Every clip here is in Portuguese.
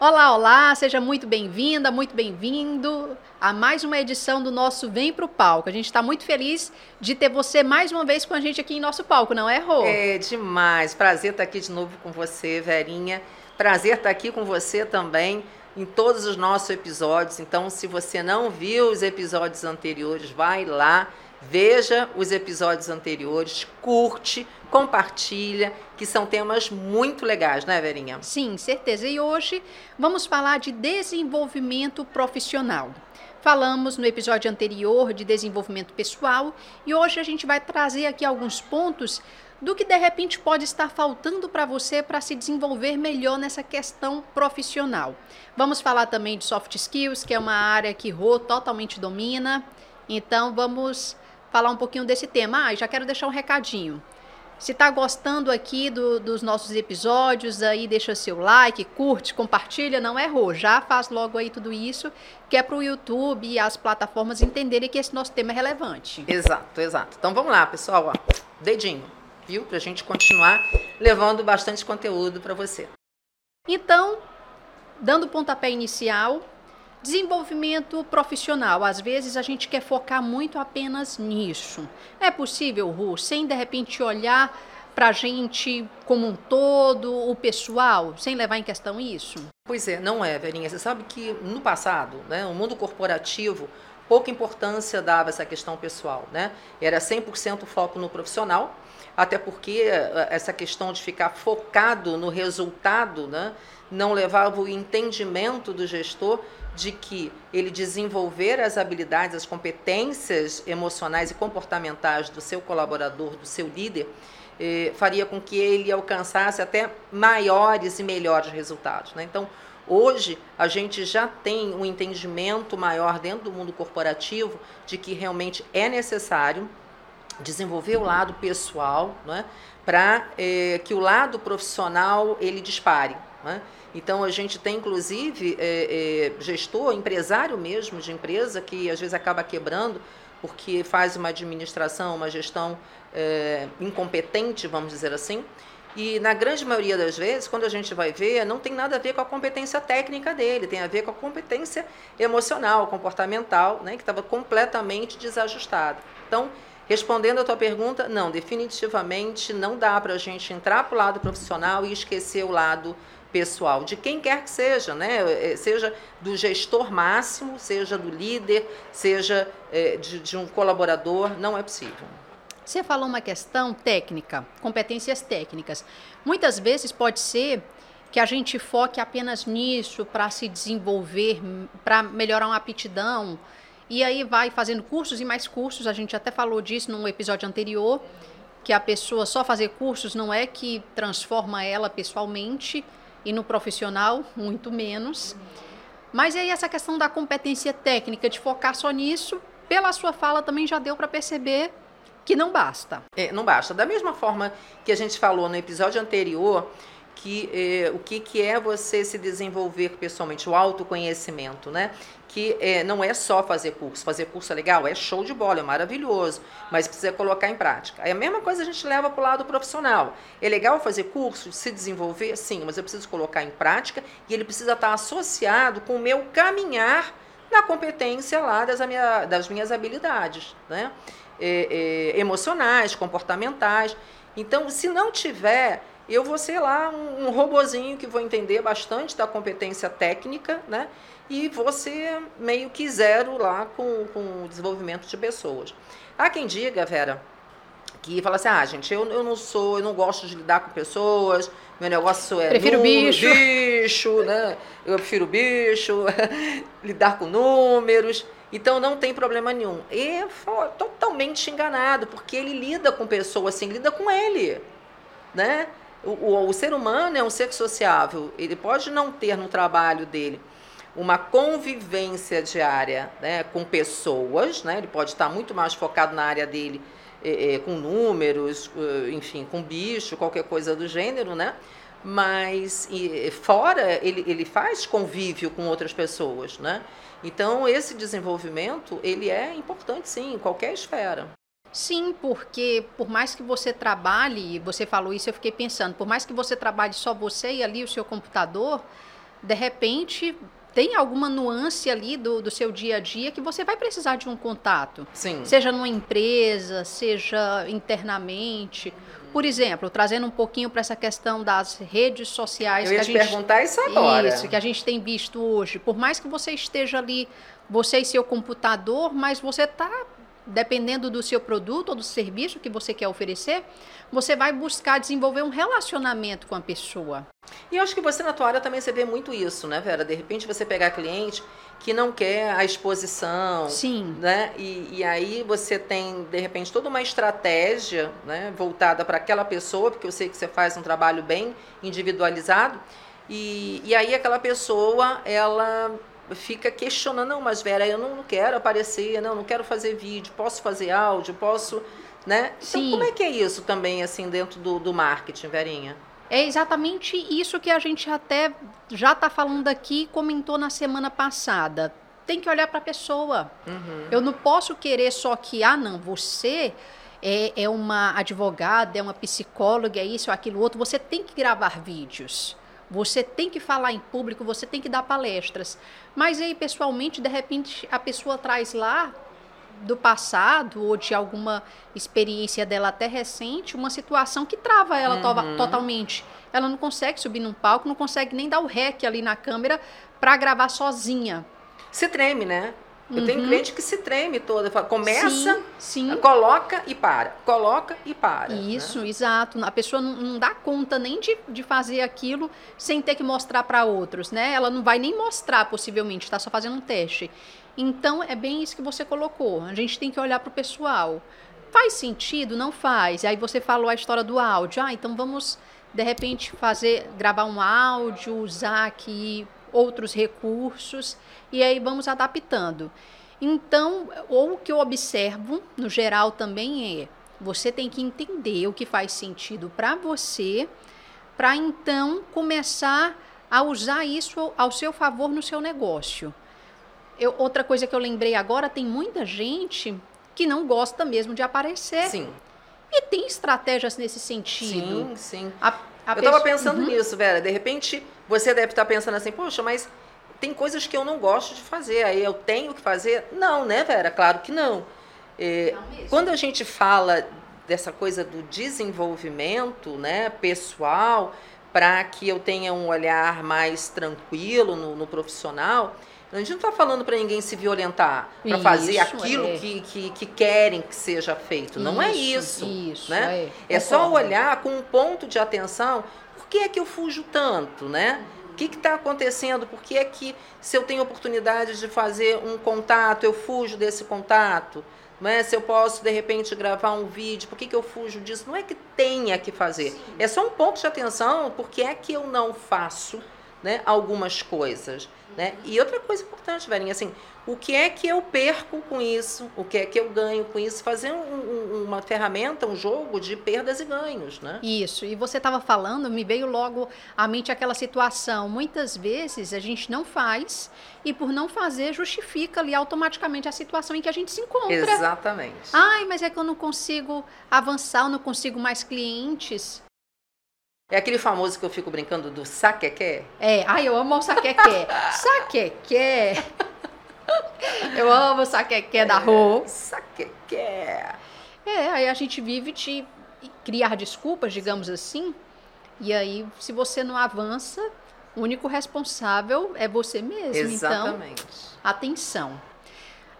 Olá, olá, seja muito bem-vinda, muito bem-vindo a mais uma edição do nosso Vem Pro Palco. A gente está muito feliz de ter você mais uma vez com a gente aqui em nosso palco, não é, Rô? É demais. Prazer estar aqui de novo com você, Verinha. Prazer estar aqui com você também em todos os nossos episódios. Então, se você não viu os episódios anteriores, vai lá Veja os episódios anteriores, curte, compartilha, que são temas muito legais, né, Verinha? Sim, certeza. E hoje vamos falar de desenvolvimento profissional. Falamos no episódio anterior de desenvolvimento pessoal e hoje a gente vai trazer aqui alguns pontos do que de repente pode estar faltando para você para se desenvolver melhor nessa questão profissional. Vamos falar também de soft skills, que é uma área que Rô totalmente domina. Então vamos falar um pouquinho desse tema. Ah, já quero deixar um recadinho. Se está gostando aqui do, dos nossos episódios, aí deixa seu like, curte, compartilha, não errou. Já faz logo aí tudo isso, que é para o YouTube e as plataformas entenderem que esse nosso tema é relevante. Exato, exato. Então vamos lá, pessoal. Ó, dedinho, viu? Para a gente continuar levando bastante conteúdo para você. Então, dando o pontapé inicial, Desenvolvimento profissional. Às vezes a gente quer focar muito apenas nisso. É possível, Ru, sem de repente olhar para a gente como um todo, o pessoal, sem levar em questão isso? Pois é, não é, Verinha. Você sabe que no passado, né, o mundo corporativo, pouca importância dava essa questão pessoal, né? Era 100% foco no profissional, até porque eh, essa questão de ficar focado no resultado, né, não levava o entendimento do gestor de que ele desenvolver as habilidades, as competências emocionais e comportamentais do seu colaborador, do seu líder, eh, faria com que ele alcançasse até maiores e melhores resultados. Né? Então, hoje a gente já tem um entendimento maior dentro do mundo corporativo de que realmente é necessário desenvolver o lado pessoal, né, para eh, que o lado profissional ele dispare. Né? Então, a gente tem, inclusive, é, é, gestor, empresário mesmo de empresa, que às vezes acaba quebrando porque faz uma administração, uma gestão é, incompetente, vamos dizer assim. E na grande maioria das vezes, quando a gente vai ver, não tem nada a ver com a competência técnica dele, tem a ver com a competência emocional, comportamental, né, que estava completamente desajustada. Então, respondendo a tua pergunta, não, definitivamente não dá para a gente entrar para o lado profissional e esquecer o lado pessoal, de quem quer que seja, né? É, seja do gestor máximo, seja do líder, seja é, de, de um colaborador, não é possível. Você falou uma questão técnica, competências técnicas. Muitas vezes pode ser que a gente foque apenas nisso para se desenvolver, para melhorar uma aptidão, e aí vai fazendo cursos e mais cursos. A gente até falou disso num episódio anterior, que a pessoa só fazer cursos não é que transforma ela pessoalmente, e no profissional, muito menos. Mas aí essa questão da competência técnica, de focar só nisso, pela sua fala também já deu para perceber que não basta. É, não basta. Da mesma forma que a gente falou no episódio anterior, que é, o que, que é você se desenvolver pessoalmente, o autoconhecimento, né? Que é, não é só fazer curso. Fazer curso é legal, é show de bola, é maravilhoso, mas precisa colocar em prática. Aí a mesma coisa a gente leva para o lado profissional. É legal fazer curso, se desenvolver? Sim, mas eu preciso colocar em prática e ele precisa estar associado com o meu caminhar na competência lá das, minha, das minhas habilidades, né? É, é, emocionais, comportamentais. Então, se não tiver eu vou ser lá um, um robozinho que vou entender bastante da competência técnica, né? E vou ser meio que zero lá com, com o desenvolvimento de pessoas. Há quem diga, Vera, que fala assim, ah, gente, eu, eu não sou, eu não gosto de lidar com pessoas, meu negócio é prefiro número, bicho, bicho, né? Eu prefiro bicho, lidar com números. Então não tem problema nenhum. E foi totalmente enganado, porque ele lida com pessoas assim, lida com ele, né? O, o, o, ser humano é um ser sociável. Ele pode não ter no trabalho dele uma convivência diária né, com pessoas, né, ele pode estar muito mais focado na área dele é, é, com números, eh, enfim, com bicho, qualquer coisa do gênero, né? Mas e, fora ele, ele faz convívio com outras pessoas, né? Então esse desenvolvimento ele é importante sim em qualquer esfera. Sim, porque por mais que você trabalhe, você falou isso, eu fiquei pensando, por mais que você trabalhe só você e ali o seu computador, de repente tem alguma nuance ali do, do seu dia a dia que você vai precisar de um contato. Sim. Seja numa empresa, seja internamente. Por exemplo, trazendo um pouquinho para essa questão das redes sociais. Eu ia que te gente, perguntar isso agora. Isso, que a gente tem visto hoje. Por mais que você esteja ali, você e seu computador, mas você está dependendo do seu produto ou do serviço que você quer oferecer, você vai buscar desenvolver um relacionamento com a pessoa. E eu acho que você na tua área também você vê muito isso, né, Vera? De repente você pegar cliente que não quer a exposição, Sim. né? E, e aí você tem de repente toda uma estratégia, né, voltada para aquela pessoa, porque eu sei que você faz um trabalho bem individualizado. E, e aí aquela pessoa, ela fica questionando, não, mas Vera, eu não quero aparecer, não, não quero fazer vídeo, posso fazer áudio, posso, né? Então, Sim. como é que é isso também, assim, dentro do, do marketing, Verinha? É exatamente isso que a gente até já está falando aqui, comentou na semana passada. Tem que olhar para a pessoa. Uhum. Eu não posso querer só que, ah, não, você é, é uma advogada, é uma psicóloga, é isso, é aquilo outro. Você tem que gravar vídeos. Você tem que falar em público, você tem que dar palestras. Mas aí, pessoalmente, de repente, a pessoa traz lá do passado ou de alguma experiência dela até recente, uma situação que trava ela to totalmente. Ela não consegue subir num palco, não consegue nem dar o rec ali na câmera para gravar sozinha. Se treme, né? Eu tenho Uhum. cliente que se treme toda. fala, Começa, Sim, sim. coloca e para. Coloca e para. né? Isso, exato. A pessoa não, não dá conta nem de, de fazer aquilo sem ter que mostrar para outros, né? Ela não vai nem mostrar, possivelmente, está só fazendo um teste. Então, é bem isso que você colocou. A gente tem que olhar para o pessoal. Faz sentido? Não faz. Aí você falou a história do áudio. Ah, então vamos, de repente, fazer, gravar um áudio, usar aqui outros recursos e aí vamos adaptando. Então, ou o que eu observo, no geral, também é você tem que entender o que faz sentido para você, para então começar a usar isso ao- seu favor no seu negócio. Eu- outra coisa que eu lembrei agora, tem muita gente que não gosta mesmo de aparecer. Sim, E tem estratégias nesse sentido. sim, sim. A, a eu estava pessoa- pensando Uhum. nisso, Vera. De repente, você deve estar pensando assim, poxa, mas tem coisas que eu não gosto de fazer, aí eu tenho que fazer? Não, né, Vera? Claro que não. É, Não quando a gente fala dessa coisa do desenvolvimento né, pessoal, para que eu tenha um olhar mais tranquilo no, no profissional, a gente não está falando para ninguém se violentar, para fazer Isso, aquilo é. que, que, que querem que seja feito. Não é isso. Isso, né? é. É só olhar com um ponto de atenção. Por que é que eu fujo tanto, né? O que está acontecendo? Por que é que, se eu tenho oportunidade de fazer um contato, eu fujo desse contato? Não é? Se eu posso, de repente, gravar um vídeo, por que, que eu fujo disso? Não é que tenha que fazer. É só um ponto de atenção, por que é que eu não faço né, algumas coisas. Né? E outra coisa importante, Verinha, assim, o que é que eu perco com isso? O que é que eu ganho com isso? Fazer um- um- uma ferramenta, um jogo de perdas e ganhos, né? Isso, e você estava falando, me veio logo à mente aquela situação. Muitas vezes a gente não faz e por não fazer justifica ali automaticamente a situação em que a gente se encontra. Exatamente. Ai, mas é que eu não consigo avançar, eu não consigo mais clientes. É aquele famoso que eu fico brincando do saquequé. É, ai, eu amo o saquequé. saquequé. Eu amo o saquequé da rua. Saquequé. É, aí a gente vive de criar desculpas, digamos assim. E aí, se você não avança, o único responsável é você mesmo. Então, Exatamente. atenção.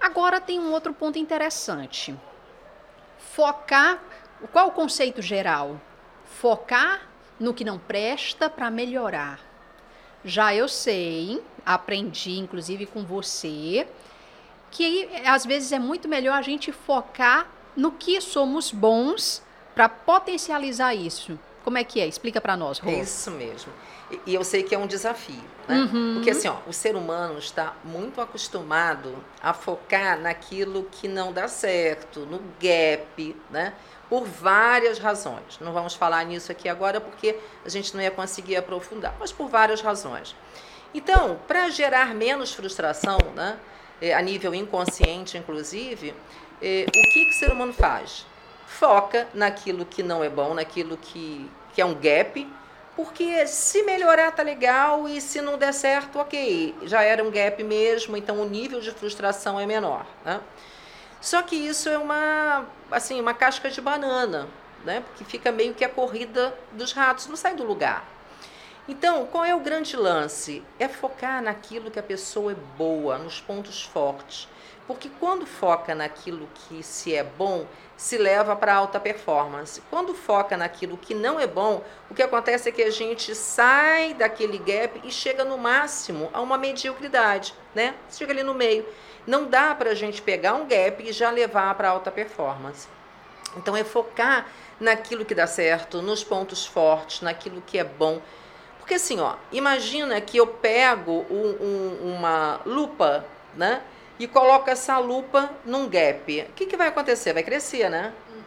Agora tem um outro ponto interessante. Focar. Qual o conceito geral? Focar no que não presta para melhorar. Já eu sei, aprendi inclusive com você, que às vezes é muito melhor a gente focar no que somos bons para potencializar isso. Como é que é? Explica para nós, Rô. É isso mesmo. E, e eu sei que é um desafio, né? Uhum. Porque assim, ó, o ser humano está muito acostumado a focar naquilo que não dá certo, no gap, né? Por várias razões. Não vamos falar nisso aqui agora porque a gente não ia conseguir aprofundar, mas por várias razões. Então, para gerar menos frustração, né? eh, a nível inconsciente, inclusive, eh, o que, que o ser humano faz? Foca naquilo que não é bom, naquilo que, que é um gap, Porque se melhorar tá legal e se não der certo, ok, já era um gap mesmo, então o nível de frustração é menor. Né? Só que isso é uma, assim, uma casca de banana, né? porque fica meio que a corrida dos ratos, não sai do lugar. Então, qual é o grande lance? É focar naquilo que a pessoa é boa, nos pontos fortes. Porque quando foca naquilo que se é bom, se leva para alta performance. Quando foca naquilo que não é bom, o que acontece é que a gente sai daquele gap e chega no máximo a uma mediocridade, né? Chega ali no meio. Não dá para a gente pegar um gap e já levar para alta performance. Então é focar naquilo que dá certo, nos pontos fortes, naquilo que é bom. Porque assim, ó, imagina que eu pego um, um, uma lupa, né? E coloco essa lupa num gap, o que, que vai acontecer? Vai crescer, né? Uhum,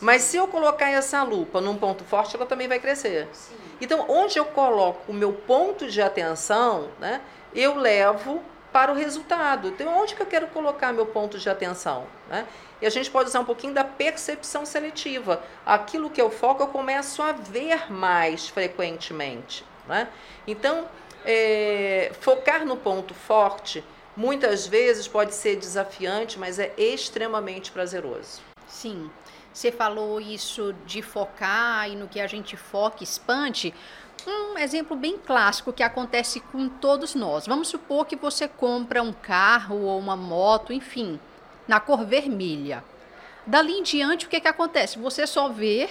Mas se eu colocar essa lupa num ponto forte, ela também vai crescer. Sim. Então, onde eu coloco o meu ponto de atenção, né, eu levo para o resultado. Então, onde que eu quero colocar meu ponto de atenção? Né? E a gente pode usar um pouquinho da percepção seletiva. Aquilo que eu foco, eu começo a ver mais frequentemente. Né? Então, é, focar no ponto forte muitas vezes pode ser desafiante, mas é extremamente prazeroso. Sim. Você falou isso de focar e no que a gente foca, expande. Um exemplo bem clássico que acontece com todos nós. Vamos supor que você compra um carro ou uma moto, enfim, na cor vermelha. Dali em diante, o que, que acontece? Você só vê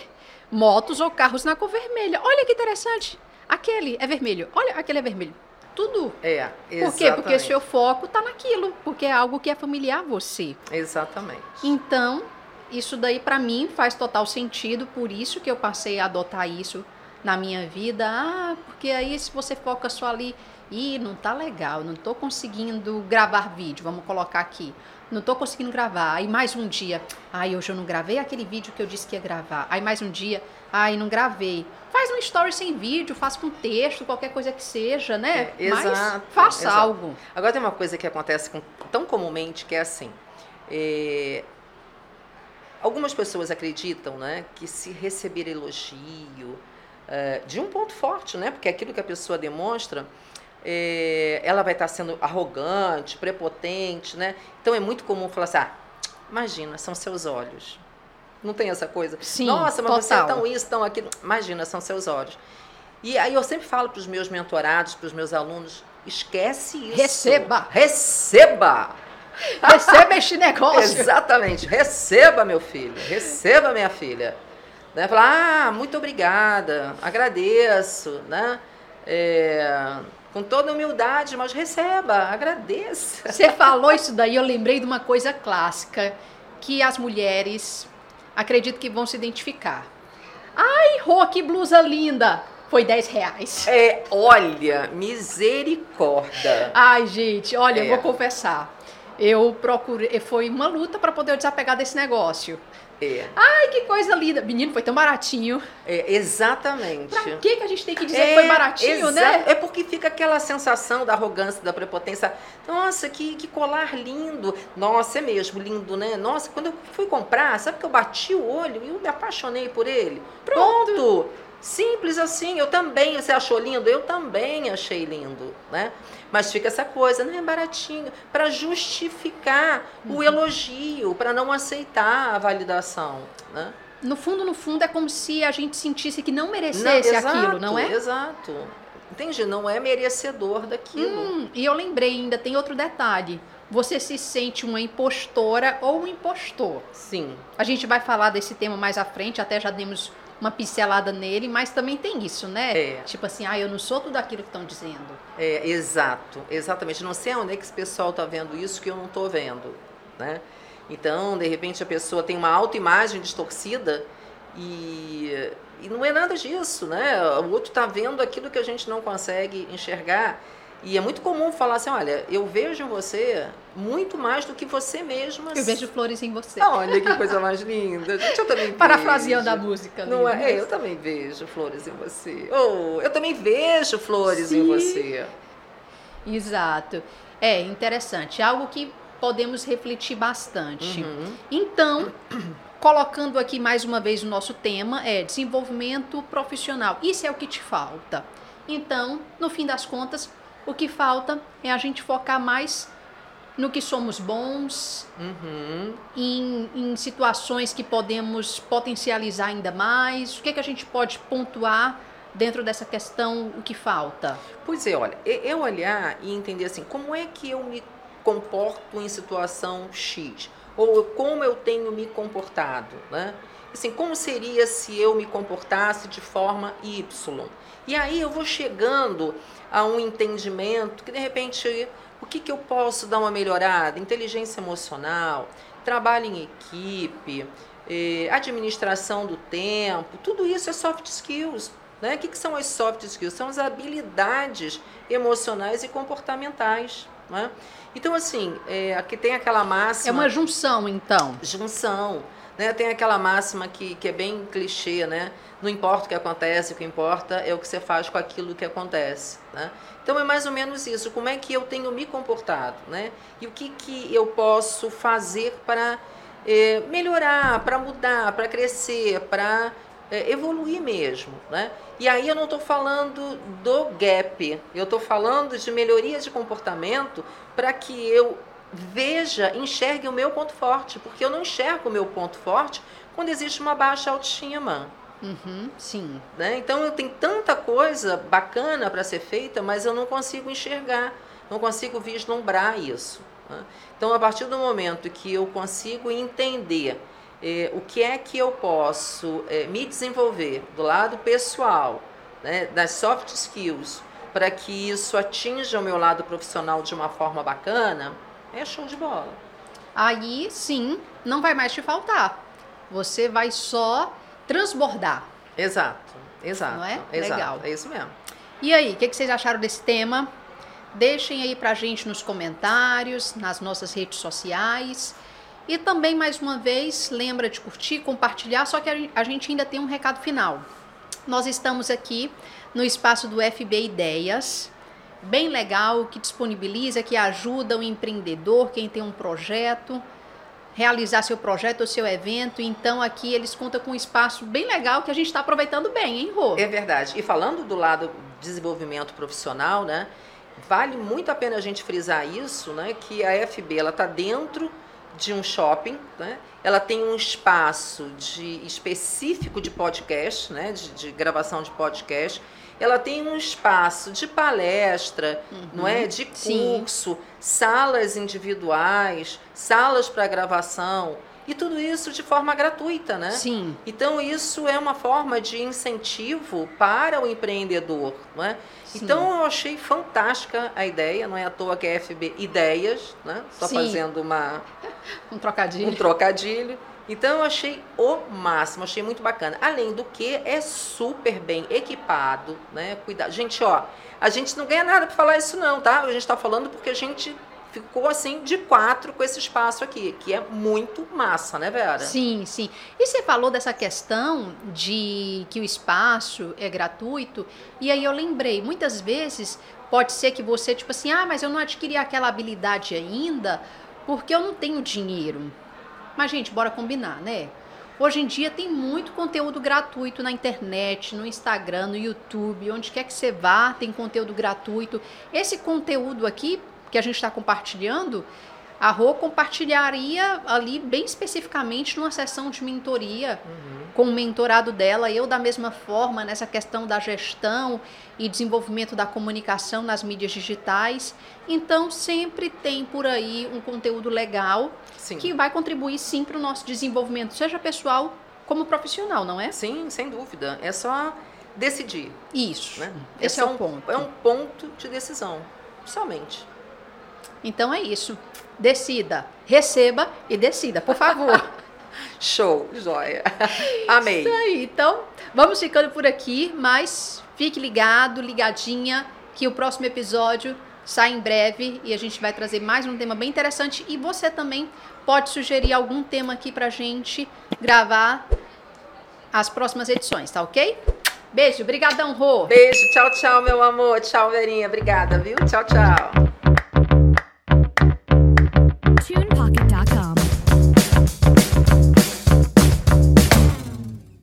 motos ou carros na cor vermelha. Olha que interessante. Aquele é vermelho. Olha, aquele é vermelho tudo. É, exatamente. Por quê? Porque seu foco está naquilo, porque é algo que é familiar a você. Exatamente. Então, isso daí para mim faz total sentido, por isso que eu passei a adotar isso na minha vida. Ah, porque aí se você foca só ali, e não tá legal, não tô conseguindo gravar vídeo, vamos colocar aqui. Não tô conseguindo gravar. Aí mais um dia, ai, hoje eu não gravei aquele vídeo que eu disse que ia gravar. Aí mais um dia, ai, não gravei. Faz um story sem vídeo, faz com texto, qualquer coisa que seja, né? É, exato. Mas faça exato. algo. Agora tem uma coisa que acontece com, tão comumente que é assim. É, algumas pessoas acreditam, né, que se receber elogio é, de um ponto forte, né, porque é aquilo que a pessoa demonstra é, ela vai estar sendo arrogante, prepotente, né? Então é muito comum falar assim, ah, imagina, são seus olhos. Não tem essa coisa? Sim, Nossa, mas total. você é tão isso, tão aquilo. Imagina, são seus olhos. E aí eu sempre falo para os meus mentorados, para os meus alunos, esquece isso. Receba. Receba! Receba este negócio. Exatamente. Receba, meu filho. Receba, minha filha. Né? Falar, ah, muito obrigada, agradeço, né? É, com toda humildade, mas receba, agradeça. Você falou isso daí, eu lembrei de uma coisa clássica que as mulheres acredito que vão se identificar. Ai, Rô, que blusa linda! Foi 10 reais. É, olha, misericórdia. Ai, gente, olha, É. eu vou confessar. Eu procurei, foi uma luta para poder desapegar desse negócio. É, Ai, que coisa linda. Menino, foi tão baratinho. é, exatamente. Pra que, que a gente tem que dizer que foi baratinho, né? É porque fica aquela sensação da arrogância, da prepotência. Nossa, que, que colar lindo. Nossa, é mesmo lindo, né? Nossa, quando eu fui comprar, sabe que eu bati o olho e eu me apaixonei por ele? Pronto. Pronto. Simples assim. Eu também, você achou lindo? Eu também achei lindo, né? Mas fica essa coisa, não é baratinho, para justificar Uhum. o elogio, para não aceitar a validação, né? No fundo, no fundo, é como se a gente sentisse que não merecesse aquilo, não é? Exato. Entende? Não é merecedor daquilo. Hum, e eu lembrei ainda, tem outro detalhe. Você se sente uma impostora ou um impostor. Sim. A gente vai falar desse tema mais à frente, até já demos uma pincelada nele, mas também tem isso, né? É. Tipo assim, ah, eu não sou tudo aquilo que estão dizendo. É, exato, exatamente. Não sei onde é que esse pessoal está vendo isso que eu não estou vendo, né? Então, de repente, a pessoa tem uma autoimagem distorcida e, e não é nada disso, né? O outro está vendo aquilo que a gente não consegue enxergar. E é muito comum falar assim, olha, eu vejo em você muito mais do que você mesma. Eu vejo flores em você. Olha que coisa mais linda. Gente, eu também Parafraseando a música. Não é? É, eu também vejo flores em você. Oh, eu também vejo flores em Sim. você. Exato. É interessante. Algo que podemos refletir bastante. Uhum. Então, colocando aqui mais uma vez o nosso tema é desenvolvimento profissional. Isso é o que te falta. Então, no fim das contas, o que falta é a gente focar mais no que somos bons, Uhum. em, em situações que podemos potencializar ainda mais. O que, é que a gente pode pontuar dentro dessa questão, o que falta? Pois é, olha, é olhar e entender assim, como é que eu me comporto em situação X? Ou como eu tenho me comportado, né? Assim, como seria se eu me comportasse de forma Y? E aí eu vou chegando a um entendimento que, de repente, o que, que eu posso dar uma melhorada? Inteligência emocional, trabalho em equipe, eh, administração do tempo, tudo isso é soft skills. Né? O que, que são as soft skills? São as habilidades emocionais e comportamentais. Né? Então, assim, é, aqui tem aquela máxima. É uma junção, então. junção. Né? Tem aquela máxima que, que é bem clichê, né? Não importa o que acontece, o que importa é o que você faz com aquilo que acontece. Né? Então é mais ou menos isso. Como é que eu tenho me comportado, né? E o que, que eu posso fazer para eh, melhorar, para mudar, para crescer, para eh, evoluir mesmo, né? E aí eu não estou falando do gap, eu estou falando de melhoria de comportamento para que eu veja, enxergue o meu ponto forte, porque eu não enxergo o meu ponto forte quando existe uma baixa autoestima. Uhum, sim. Né? Então eu tenho tanta coisa bacana para ser feita, mas eu não consigo enxergar, não consigo vislumbrar isso. né? Então a partir do momento que eu consigo entender eh, o que é que eu posso eh, me desenvolver do lado pessoal, né, das soft skills, para que isso atinja o meu lado profissional de uma forma bacana, é show de bola. Aí sim, não vai mais te faltar. Você vai só transbordar. Exato, exato. Não é? Exato, Legal. É isso mesmo. E aí, o que, que vocês acharam desse tema? Deixem aí pra gente nos comentários, nas nossas redes sociais. E também, mais uma vez, lembra de curtir, compartilhar, só que a gen- a gente ainda tem um recado final. Nós estamos aqui no espaço do FB Ideias, bem legal, que disponibiliza, que ajuda o empreendedor, quem tem um projeto, realizar seu projeto ou seu evento. Então, aqui eles contam com um espaço bem legal que a gente está aproveitando bem, hein, Rô? É verdade. E falando do lado desenvolvimento profissional, né? Vale muito a pena a gente frisar isso, né? Que a FB ela está dentro de um shopping, né? Ela tem um espaço de específico de podcast, né? De, de gravação de podcast. Ela tem um espaço de palestra, não é? De Sim. curso, salas individuais, salas para gravação e tudo isso de forma gratuita, né? Sim. Então, isso é uma forma de incentivo para o empreendedor. Não é? Sim. Então, eu achei fantástica a ideia, não é à toa que é FB Ideias, né? Sim. fazendo uma, Um trocadilho. um trocadilho. Então, eu achei o máximo, achei muito bacana. Além do que, é super bem equipado, né? Cuidado. Gente, ó, a gente não ganha nada para falar isso, não, tá? A gente está falando porque a gente ficou assim de quatro com esse espaço aqui, que é muito massa, né, Vera? Sim, sim. E você falou dessa questão de que o espaço é gratuito, e aí eu lembrei, muitas vezes pode ser que você, tipo assim, ah, mas eu não adquiri aquela habilidade ainda porque eu não tenho dinheiro. Mas, gente, bora combinar, né? Hoje em dia tem muito conteúdo gratuito na internet, no Instagram, no YouTube, onde quer que você vá, tem conteúdo gratuito. Esse conteúdo aqui que a gente está compartilhando, a Rô compartilharia ali bem especificamente numa sessão de mentoria com o mentorado dela, eu da mesma forma nessa questão da gestão e desenvolvimento da comunicação nas mídias digitais. Então sempre tem por aí um conteúdo legal Sim. que vai contribuir sim para o nosso desenvolvimento, seja pessoal como profissional, não é? Sim, sem dúvida. É só decidir. Isso. Né? Esse é, o um- ponto. É um ponto de decisão. Somente. Então é isso. Decida, receba e decida, por favor. Show, joia. Amei. Isso aí. Então, vamos ficando por aqui, mas fique ligado, ligadinha, que o próximo episódio sai em breve e a gente vai trazer mais um tema bem interessante. E você também pode sugerir algum tema aqui pra gente gravar as próximas edições, tá ok? Beijo, brigadão, Rô. Beijo, tchau, tchau, meu amor. Tchau, Verinha. Obrigada, viu? Tchau, tchau.